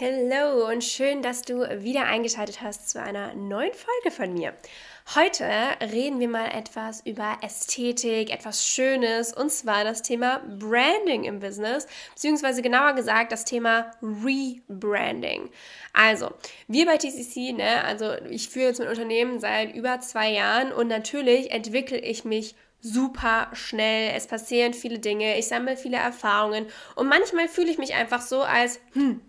Hallo und schön, dass du wieder eingeschaltet hast zu einer neuen Folge von mir. Heute reden wir mal etwas über Ästhetik, etwas Schönes und zwar das Thema Branding im Business, beziehungsweise genauer gesagt das Thema Rebranding. Also, wir bei TCC, ne, also ich führe jetzt mein Unternehmen seit über zwei Jahren und natürlich entwickle ich mich super schnell. Es passieren viele Dinge, ich sammle viele Erfahrungen und manchmal fühle ich mich einfach so als, hm,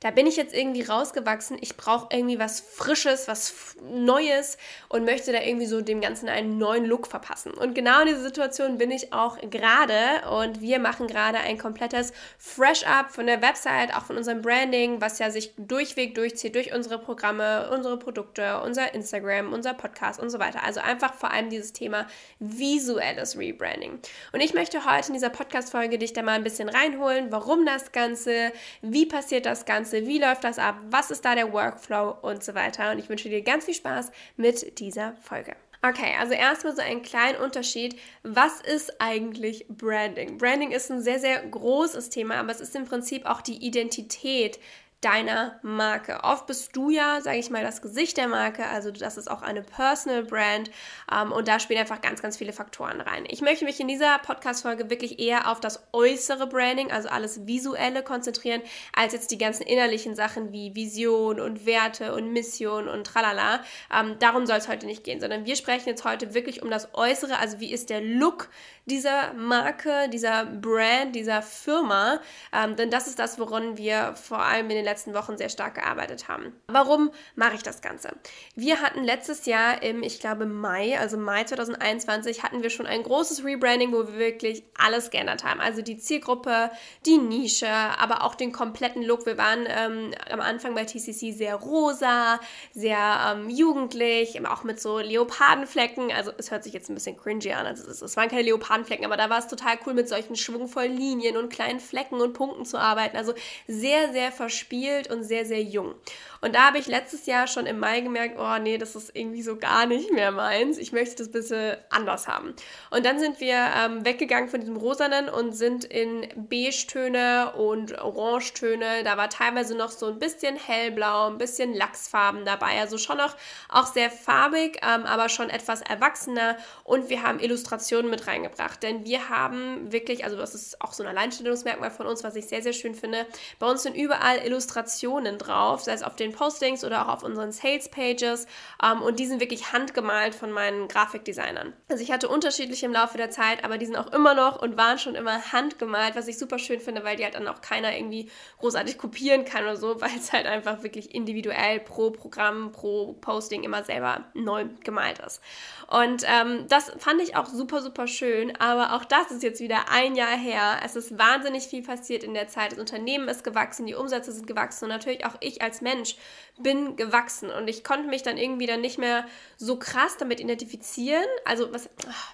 da bin ich jetzt irgendwie rausgewachsen, ich brauche irgendwie was Frisches, was Neues und möchte da irgendwie so dem Ganzen einen neuen Look verpassen. Und genau in dieser Situation bin ich auch gerade und wir machen gerade ein komplettes Fresh-Up von der Website, auch von unserem Branding, was ja sich durchweg durchzieht durch unsere Programme, unsere Produkte, unser Instagram, unser Podcast und so weiter. Also einfach vor allem dieses Thema visuelles Rebranding. Und ich möchte heute in dieser Podcast-Folge dich da mal ein bisschen reinholen, warum das Ganze, wie passiert das Ganze, Ganze, wie läuft das ab, was ist da der Workflow und so weiter. Und ich wünsche dir ganz viel Spaß mit dieser Folge. Okay, also erstmal so einen kleinen Unterschied. Was ist eigentlich Branding? Branding ist ein sehr, sehr großes Thema, aber es ist im Prinzip auch die Identität deiner Marke. Oft bist du ja, sage ich mal, das Gesicht der Marke, also das ist auch eine Personal Brand ähm, und da spielen einfach ganz, ganz viele Faktoren rein. Ich möchte mich in dieser Podcast-Folge wirklich eher auf das äußere Branding, also alles Visuelle konzentrieren, als jetzt die ganzen innerlichen Sachen wie Vision und Werte und Mission und tralala. Ähm, darum soll es heute nicht gehen, sondern wir sprechen jetzt heute wirklich um das Äußere, also wie ist der Look dieser Marke, dieser Brand, dieser Firma, ähm, denn das ist das, woran wir vor allem in den letzten Wochen sehr stark gearbeitet haben. Warum mache ich das Ganze? Wir hatten letztes Jahr im, ich glaube, Mai, also Mai 2021, hatten wir schon ein großes Rebranding, wo wir wirklich alles geändert haben. Also die Zielgruppe, die Nische, aber auch den kompletten Look. Wir waren ähm, am Anfang bei TCC sehr rosa, sehr ähm, jugendlich, auch mit so Leopardenflecken. Also es hört sich jetzt ein bisschen cringy an. Also es, es waren keine Leopardenflecken, aber da war es total cool, mit solchen schwungvollen Linien und kleinen Flecken und Punkten zu arbeiten. Also sehr, sehr verspielt verspielt und sehr, sehr jung. Und da habe ich letztes Jahr schon im Mai gemerkt, oh nee, das ist irgendwie so gar nicht mehr meins. Ich möchte das ein bisschen anders haben. Und dann sind wir ähm, weggegangen von diesem Rosanen und sind in Beige-Töne und Orange-Töne. Da war teilweise noch so ein bisschen hellblau, ein bisschen Lachsfarben dabei. Also schon noch auch sehr farbig, ähm, aber schon etwas erwachsener. Und wir haben Illustrationen mit reingebracht. Denn wir haben wirklich, also das ist auch so ein Alleinstellungsmerkmal von uns, was ich sehr, sehr schön finde. Bei uns sind überall Illustrationen drauf, sei es auf den den Postings oder auch auf unseren Sales-Pages. Ähm, und die sind wirklich handgemalt von meinen Grafikdesignern. Also ich hatte unterschiedliche im Laufe der Zeit, aber die sind auch immer noch und waren schon immer handgemalt, was ich super schön finde, weil die halt dann auch keiner irgendwie großartig kopieren kann oder so, weil es halt einfach wirklich individuell pro Programm, pro Posting immer selber neu gemalt ist. Und ähm, das fand ich auch super, super schön. Aber auch das ist jetzt wieder ein Jahr her. Es ist wahnsinnig viel passiert in der Zeit. Das Unternehmen ist gewachsen, die Umsätze sind gewachsen und natürlich auch ich als Mensch bin gewachsen und ich konnte mich dann irgendwie dann nicht mehr so krass damit identifizieren. Also, was,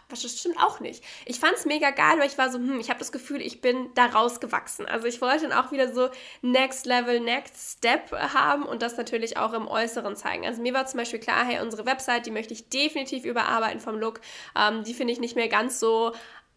was das stimmt auch nicht. Ich fand es mega geil, weil ich war so, hm, ich habe das Gefühl, ich bin daraus gewachsen. Also, ich wollte dann auch wieder so Next Level, Next Step haben und das natürlich auch im Äußeren zeigen. Also, mir war zum Beispiel klar, hey, unsere Website, die möchte ich definitiv überarbeiten vom Look. Ähm, die finde ich nicht mehr ganz so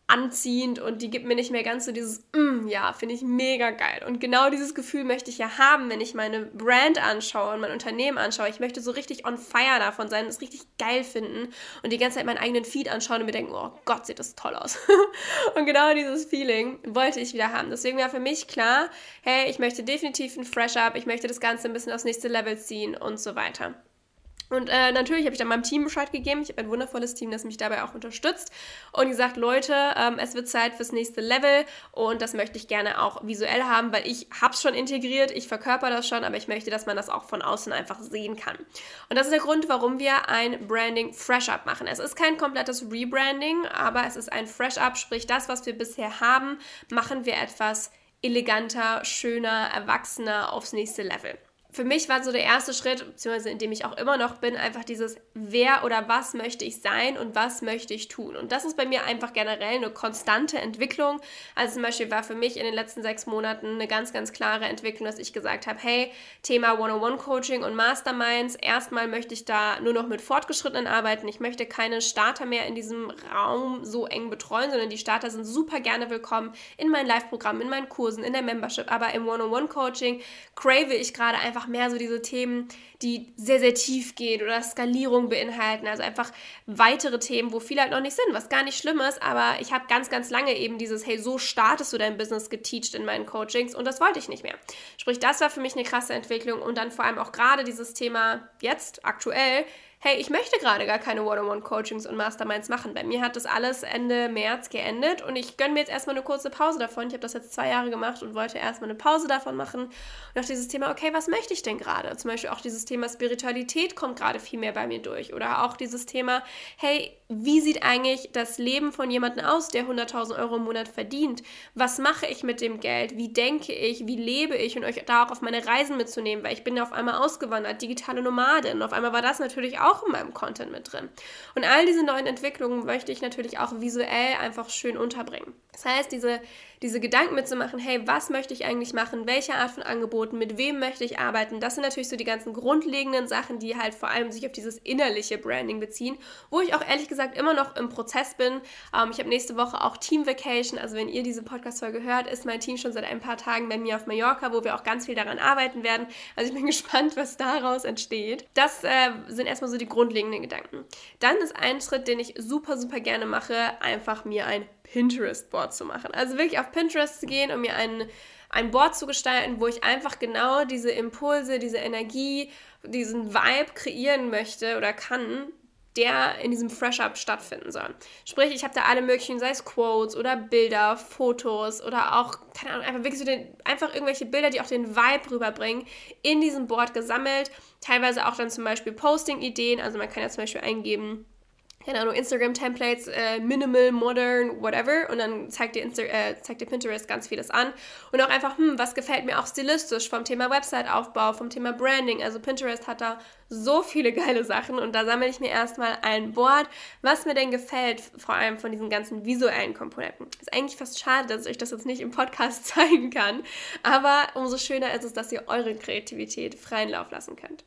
anziehend und die gibt mir nicht mehr ganz so dieses, mm, ja, finde ich mega geil. Und genau dieses Gefühl möchte ich ja haben, wenn ich meine Brand anschaue und mein Unternehmen anschaue. Ich möchte so richtig on fire davon sein, das richtig geil finden und die ganze Zeit meinen eigenen Feed anschauen und mir denken, oh Gott, sieht das toll aus. und genau dieses Feeling wollte ich wieder haben. Deswegen war für mich klar, hey, ich möchte definitiv ein Fresh-Up, ich möchte das Ganze ein bisschen aufs nächste Level ziehen und so weiter. Und äh, natürlich habe ich dann meinem Team Bescheid gegeben. Ich habe ein wundervolles Team, das mich dabei auch unterstützt. Und gesagt, Leute, ähm, es wird Zeit fürs nächste Level und das möchte ich gerne auch visuell haben, weil ich habe es schon integriert, ich verkörper das schon, aber ich möchte, dass man das auch von außen einfach sehen kann. Und das ist der Grund, warum wir ein Branding Fresh Up machen. Es ist kein komplettes Rebranding, aber es ist ein Fresh Up, sprich das, was wir bisher haben, machen wir etwas eleganter, schöner, erwachsener aufs nächste Level. Für mich war so der erste Schritt, beziehungsweise in dem ich auch immer noch bin, einfach dieses, wer oder was möchte ich sein und was möchte ich tun. Und das ist bei mir einfach generell eine konstante Entwicklung. Also zum Beispiel war für mich in den letzten sechs Monaten eine ganz, ganz klare Entwicklung, dass ich gesagt habe, hey, Thema One-on-One-Coaching und Masterminds, erstmal möchte ich da nur noch mit Fortgeschrittenen arbeiten. Ich möchte keine Starter mehr in diesem Raum so eng betreuen, sondern die Starter sind super gerne willkommen in meinen Live-Programmen, in meinen Kursen, in der Membership, aber im One-on-One-Coaching crave ich gerade einfach einfach mehr so diese Themen, die sehr, sehr tief gehen oder Skalierung beinhalten. Also einfach weitere Themen, wo viele halt noch nicht sind, was gar nicht schlimm ist. Aber ich habe ganz, ganz lange eben dieses, hey, so startest du dein Business geteacht in meinen Coachings und das wollte ich nicht mehr. Sprich, das war für mich eine krasse Entwicklung und dann vor allem auch gerade dieses Thema jetzt, aktuell, hey, ich möchte gerade gar keine One-on-One-Coachings und Masterminds machen. Bei mir hat das alles Ende März geendet und ich gönne mir jetzt erstmal eine kurze Pause davon. Ich habe das jetzt zwei Jahre gemacht und wollte erstmal eine Pause davon machen. Und auch dieses Thema, okay, was möchte ich denn gerade? Zum Beispiel auch dieses Thema Spiritualität kommt gerade viel mehr bei mir durch. Oder auch dieses Thema, hey, wie sieht eigentlich das Leben von jemandem aus, der 100.000 Euro im Monat verdient? Was mache ich mit dem Geld? Wie denke ich? Wie lebe ich? Und euch da auch auf meine Reisen mitzunehmen, weil ich bin auf einmal ausgewandert, digitale Nomadin. Und auf einmal war das natürlich auch auch in meinem Content mit drin. Und all diese neuen Entwicklungen möchte ich natürlich auch visuell einfach schön unterbringen. Das heißt, diese diese Gedanken mitzumachen, hey, was möchte ich eigentlich machen, welche Art von Angeboten, mit wem möchte ich arbeiten, das sind natürlich so die ganzen grundlegenden Sachen, die halt vor allem sich auf dieses innerliche Branding beziehen, wo ich auch ehrlich gesagt immer noch im Prozess bin. Ähm, ich habe nächste Woche auch Team Vacation, also wenn ihr diese Podcast-Folge hört, ist mein Team schon seit ein paar Tagen bei mir auf Mallorca, wo wir auch ganz viel daran arbeiten werden. Also ich bin gespannt, was daraus entsteht. Das äh, sind erstmal so die grundlegenden Gedanken. Dann ist ein Schritt, den ich super, super gerne mache, einfach mir ein Pinterest-Board zu machen. Also wirklich auf Pinterest zu gehen und mir ein, ein Board zu gestalten, wo ich einfach genau diese Impulse, diese Energie, diesen Vibe kreieren möchte oder kann, der in diesem Fresh-Up stattfinden soll. Sprich, ich habe da alle möglichen, sei es Quotes oder Bilder, Fotos oder auch, keine Ahnung, einfach wirklich so den, einfach irgendwelche Bilder, die auch den Vibe rüberbringen, in diesem Board gesammelt. Teilweise auch dann zum Beispiel Posting-Ideen, also man kann ja zum Beispiel eingeben, keine Ahnung, Instagram-Templates, äh, minimal, modern, whatever. Und dann zeigt dir, Insta äh, zeigt dir Pinterest ganz vieles an. Und auch einfach, hm, was gefällt mir auch stilistisch vom Thema Website-Aufbau, vom Thema Branding. Also Pinterest hat da so viele geile Sachen und da sammle ich mir erstmal ein Board, was mir denn gefällt, vor allem von diesen ganzen visuellen Komponenten. Ist eigentlich fast schade, dass ich euch das jetzt nicht im Podcast zeigen kann, aber umso schöner ist es, dass ihr eure Kreativität freien Lauf lassen könnt.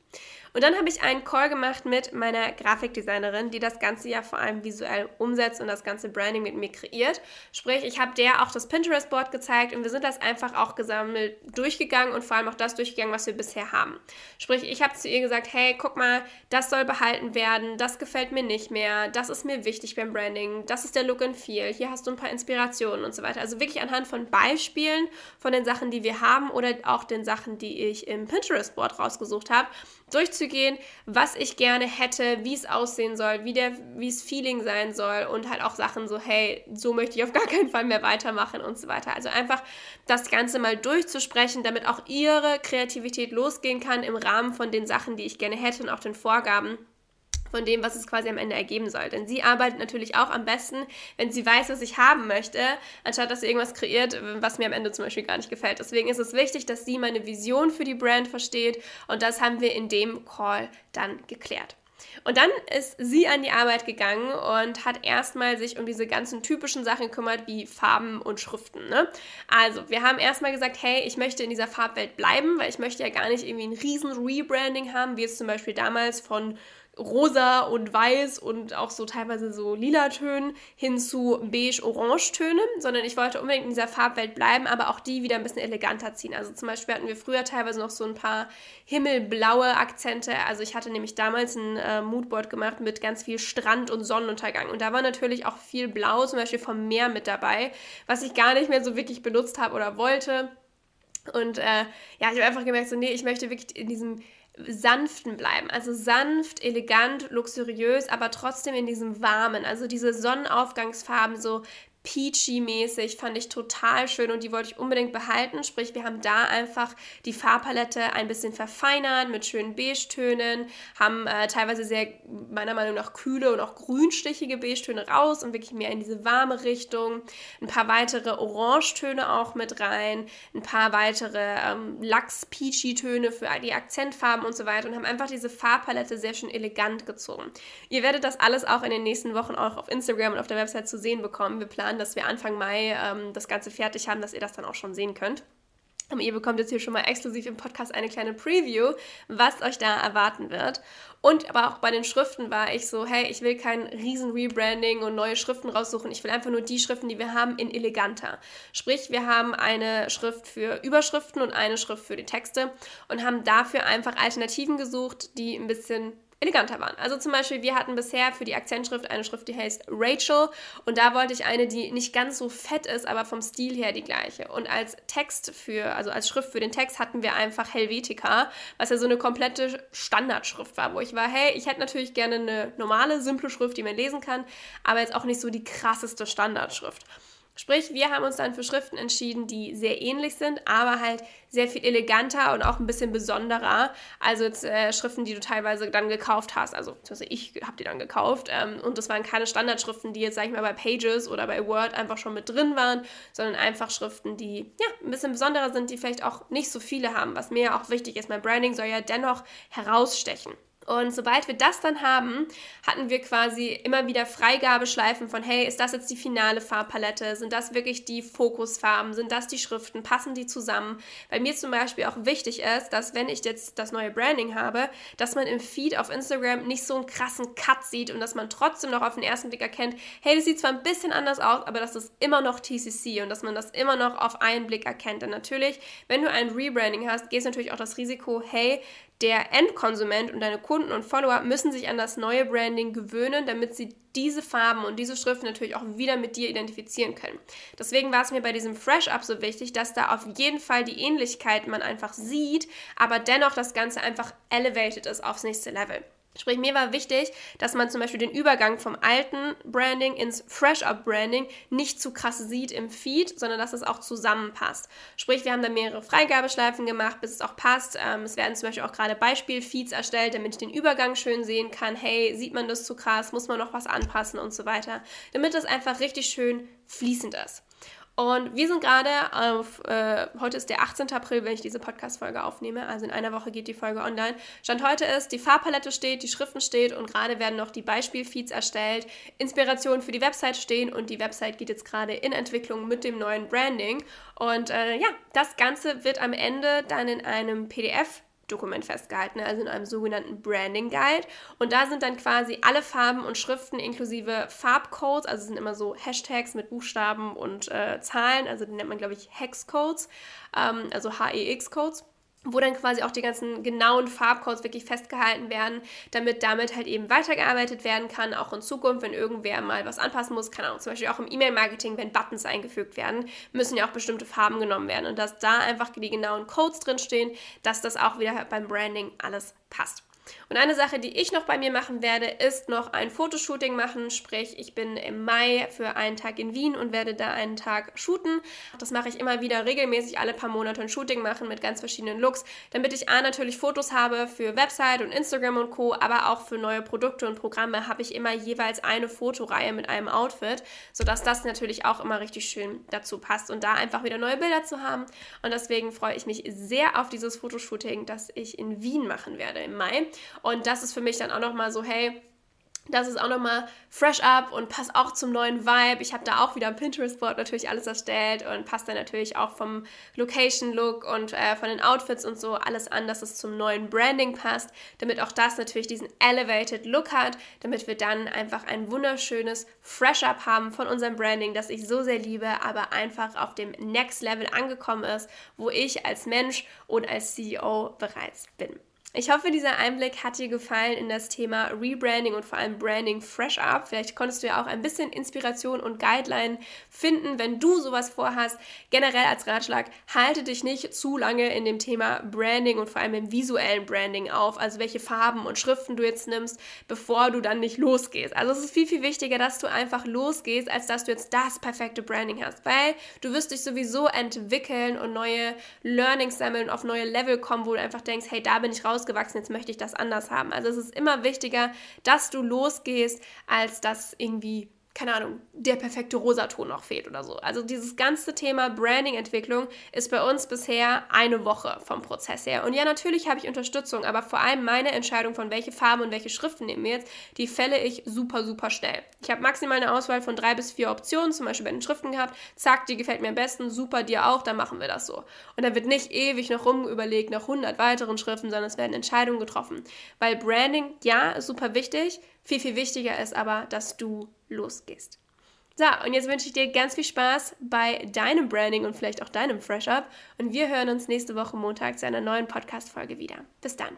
Und dann habe ich einen Call gemacht mit meiner Grafikdesignerin, die das Ganze ja vor allem visuell umsetzt und das ganze Branding mit mir kreiert. Sprich, ich habe der auch das Pinterest-Board gezeigt und wir sind das einfach auch gesammelt durchgegangen und vor allem auch das durchgegangen, was wir bisher haben. Sprich, ich habe zu ihr gesagt, hey, guck mal, das soll behalten werden, das gefällt mir nicht mehr, das ist mir wichtig beim Branding, das ist der Look and Feel, hier hast du ein paar Inspirationen und so weiter. Also wirklich anhand von Beispielen von den Sachen, die wir haben oder auch den Sachen, die ich im Pinterest-Board rausgesucht habe, durchzugehen, was ich gerne hätte, wie es aussehen soll, wie, der, wie es Feeling sein soll und halt auch Sachen so, hey, so möchte ich auf gar keinen Fall mehr weitermachen und so weiter. Also einfach das Ganze mal durchzusprechen, damit auch ihre Kreativität losgehen kann im Rahmen von den Sachen, die ich gerne hätte und auch den Vorgaben von dem, was es quasi am Ende ergeben soll. Denn sie arbeitet natürlich auch am besten, wenn sie weiß, was ich haben möchte, anstatt dass sie irgendwas kreiert, was mir am Ende zum Beispiel gar nicht gefällt. Deswegen ist es wichtig, dass sie meine Vision für die Brand versteht und das haben wir in dem Call dann geklärt. Und dann ist sie an die Arbeit gegangen und hat erstmal sich um diese ganzen typischen Sachen gekümmert, wie Farben und Schriften. Ne? Also, wir haben erstmal gesagt, hey, ich möchte in dieser Farbwelt bleiben, weil ich möchte ja gar nicht irgendwie ein riesen Rebranding haben, wie es zum Beispiel damals von rosa und weiß und auch so teilweise so lila Tönen hin zu beige-orange Tönen, sondern ich wollte unbedingt in dieser Farbwelt bleiben, aber auch die wieder ein bisschen eleganter ziehen. Also zum Beispiel hatten wir früher teilweise noch so ein paar himmelblaue Akzente. Also ich hatte nämlich damals ein äh, Moodboard gemacht mit ganz viel Strand und Sonnenuntergang und da war natürlich auch viel Blau, zum Beispiel vom Meer mit dabei, was ich gar nicht mehr so wirklich benutzt habe oder wollte. Und äh, ja, ich habe einfach gemerkt, so nee, ich möchte wirklich in diesem sanften bleiben. Also sanft, elegant, luxuriös, aber trotzdem in diesem warmen. Also diese Sonnenaufgangsfarben, so peachy-mäßig, fand ich total schön und die wollte ich unbedingt behalten. Sprich, wir haben da einfach die Farbpalette ein bisschen verfeinert mit schönen Beige-Tönen, haben äh, teilweise sehr, meiner Meinung nach, kühle und auch grünstichige Beige-Töne raus und wirklich mehr in diese warme Richtung. Ein paar weitere Orangetöne auch mit rein, ein paar weitere ähm, Lachs-Peachy-Töne für die Akzentfarben und so weiter und haben einfach diese Farbpalette sehr schön elegant gezogen. Ihr werdet das alles auch in den nächsten Wochen auch auf Instagram und auf der Website zu sehen bekommen. Wir planen, dass wir Anfang Mai ähm, das Ganze fertig haben, dass ihr das dann auch schon sehen könnt. Und ihr bekommt jetzt hier schon mal exklusiv im Podcast eine kleine Preview, was euch da erwarten wird. Und aber auch bei den Schriften war ich so, hey, ich will kein riesen Rebranding und neue Schriften raussuchen. Ich will einfach nur die Schriften, die wir haben, in eleganter. Sprich, wir haben eine Schrift für Überschriften und eine Schrift für die Texte und haben dafür einfach Alternativen gesucht, die ein bisschen eleganter waren. Also zum Beispiel, wir hatten bisher für die Akzentschrift eine Schrift, die heißt Rachel und da wollte ich eine, die nicht ganz so fett ist, aber vom Stil her die gleiche. Und als Text für, also als Schrift für den Text hatten wir einfach Helvetica, was ja so eine komplette Standardschrift war, wo ich war, hey, ich hätte natürlich gerne eine normale, simple Schrift, die man lesen kann, aber jetzt auch nicht so die krasseste Standardschrift. Sprich, wir haben uns dann für Schriften entschieden, die sehr ähnlich sind, aber halt sehr viel eleganter und auch ein bisschen besonderer. Also jetzt, äh, Schriften, die du teilweise dann gekauft hast. Also ich habe die dann gekauft. Ähm, und das waren keine Standardschriften, die jetzt, sag ich mal, bei Pages oder bei Word einfach schon mit drin waren, sondern einfach Schriften, die ja ein bisschen besonderer sind, die vielleicht auch nicht so viele haben. Was mir ja auch wichtig ist, mein Branding soll ja dennoch herausstechen. Und sobald wir das dann haben, hatten wir quasi immer wieder Freigabeschleifen von, hey, ist das jetzt die finale Farbpalette? Sind das wirklich die Fokusfarben? Sind das die Schriften? Passen die zusammen? Bei mir zum Beispiel auch wichtig ist, dass wenn ich jetzt das neue Branding habe, dass man im Feed auf Instagram nicht so einen krassen Cut sieht und dass man trotzdem noch auf den ersten Blick erkennt, hey, das sieht zwar ein bisschen anders aus, aber das ist immer noch TCC und dass man das immer noch auf einen Blick erkennt. Denn natürlich, wenn du ein Rebranding hast, geht es natürlich auch das Risiko, hey, der Endkonsument und deine Kunden und Follower müssen sich an das neue Branding gewöhnen, damit sie diese Farben und diese Schriften natürlich auch wieder mit dir identifizieren können. Deswegen war es mir bei diesem Fresh Up so wichtig, dass da auf jeden Fall die Ähnlichkeit man einfach sieht, aber dennoch das Ganze einfach elevated ist aufs nächste Level. Sprich, mir war wichtig, dass man zum Beispiel den Übergang vom alten Branding ins Fresh-Up-Branding nicht zu krass sieht im Feed, sondern dass es auch zusammenpasst. Sprich, wir haben da mehrere Freigabeschleifen gemacht, bis es auch passt. Ähm, es werden zum Beispiel auch gerade Beispiel-Feeds erstellt, damit ich den Übergang schön sehen kann. Hey, sieht man das zu krass? Muss man noch was anpassen und so weiter? Damit es einfach richtig schön fließend ist. Und wir sind gerade auf, äh, heute ist der 18. April, wenn ich diese Podcast-Folge aufnehme, also in einer Woche geht die Folge online. Stand heute ist, die Farbpalette steht, die Schriften steht und gerade werden noch die Beispielfeeds erstellt, Inspirationen für die Website stehen und die Website geht jetzt gerade in Entwicklung mit dem neuen Branding. Und äh, ja, das Ganze wird am Ende dann in einem PDF Dokument festgehalten, also in einem sogenannten Branding Guide. Und da sind dann quasi alle Farben und Schriften inklusive Farbcodes, also sind immer so Hashtags mit Buchstaben und äh, Zahlen, also die nennt man, glaube ich, Hexcodes, ähm, also HEX-Codes wo dann quasi auch die ganzen genauen Farbcodes wirklich festgehalten werden, damit damit halt eben weitergearbeitet werden kann, auch in Zukunft, wenn irgendwer mal was anpassen muss, keine Ahnung, zum Beispiel auch im E-Mail-Marketing, wenn Buttons eingefügt werden, müssen ja auch bestimmte Farben genommen werden und dass da einfach die genauen Codes drinstehen, dass das auch wieder beim Branding alles passt. Und eine Sache, die ich noch bei mir machen werde, ist noch ein Fotoshooting machen. Sprich, ich bin im Mai für einen Tag in Wien und werde da einen Tag shooten. Das mache ich immer wieder regelmäßig, alle paar Monate ein Shooting machen mit ganz verschiedenen Looks, damit ich A natürlich Fotos habe für Website und Instagram und Co., aber auch für neue Produkte und Programme habe ich immer jeweils eine Fotoreihe mit einem Outfit, sodass das natürlich auch immer richtig schön dazu passt und da einfach wieder neue Bilder zu haben. Und deswegen freue ich mich sehr auf dieses Fotoshooting, das ich in Wien machen werde im Mai. Und das ist für mich dann auch nochmal so, hey, das ist auch nochmal fresh up und passt auch zum neuen Vibe. Ich habe da auch wieder ein Pinterest-Board natürlich alles erstellt und passt dann natürlich auch vom Location-Look und äh, von den Outfits und so alles an, dass es zum neuen Branding passt, damit auch das natürlich diesen elevated Look hat, damit wir dann einfach ein wunderschönes fresh up haben von unserem Branding, das ich so sehr liebe, aber einfach auf dem Next Level angekommen ist, wo ich als Mensch und als CEO bereits bin. Ich hoffe, dieser Einblick hat dir gefallen in das Thema Rebranding und vor allem Branding Fresh Up. Vielleicht konntest du ja auch ein bisschen Inspiration und Guideline finden, wenn du sowas vorhast. Generell als Ratschlag, halte dich nicht zu lange in dem Thema Branding und vor allem im visuellen Branding auf, also welche Farben und Schriften du jetzt nimmst, bevor du dann nicht losgehst. Also es ist viel, viel wichtiger, dass du einfach losgehst, als dass du jetzt das perfekte Branding hast, weil du wirst dich sowieso entwickeln und neue Learnings sammeln, auf neue Level kommen, wo du einfach denkst, hey, da bin ich raus rausgewachsen, jetzt möchte ich das anders haben. Also es ist immer wichtiger, dass du losgehst, als dass irgendwie keine Ahnung, der perfekte Rosaton noch fehlt oder so. Also dieses ganze Thema Branding-Entwicklung ist bei uns bisher eine Woche vom Prozess her. Und ja, natürlich habe ich Unterstützung, aber vor allem meine Entscheidung von welche Farben und welche Schriften nehmen wir jetzt, die fälle ich super, super schnell. Ich habe maximal eine Auswahl von drei bis vier Optionen, zum Beispiel bei den Schriften gehabt. Zack, die gefällt mir am besten, super, dir auch, dann machen wir das so. Und da wird nicht ewig noch rumüberlegt nach 100 weiteren Schriften, sondern es werden Entscheidungen getroffen. Weil Branding, ja, ist super wichtig, viel, viel wichtiger ist aber, dass du losgehst. So, und jetzt wünsche ich dir ganz viel Spaß bei deinem Branding und vielleicht auch deinem Fresh Up. Und wir hören uns nächste Woche Montag zu einer neuen Podcast-Folge wieder. Bis dann.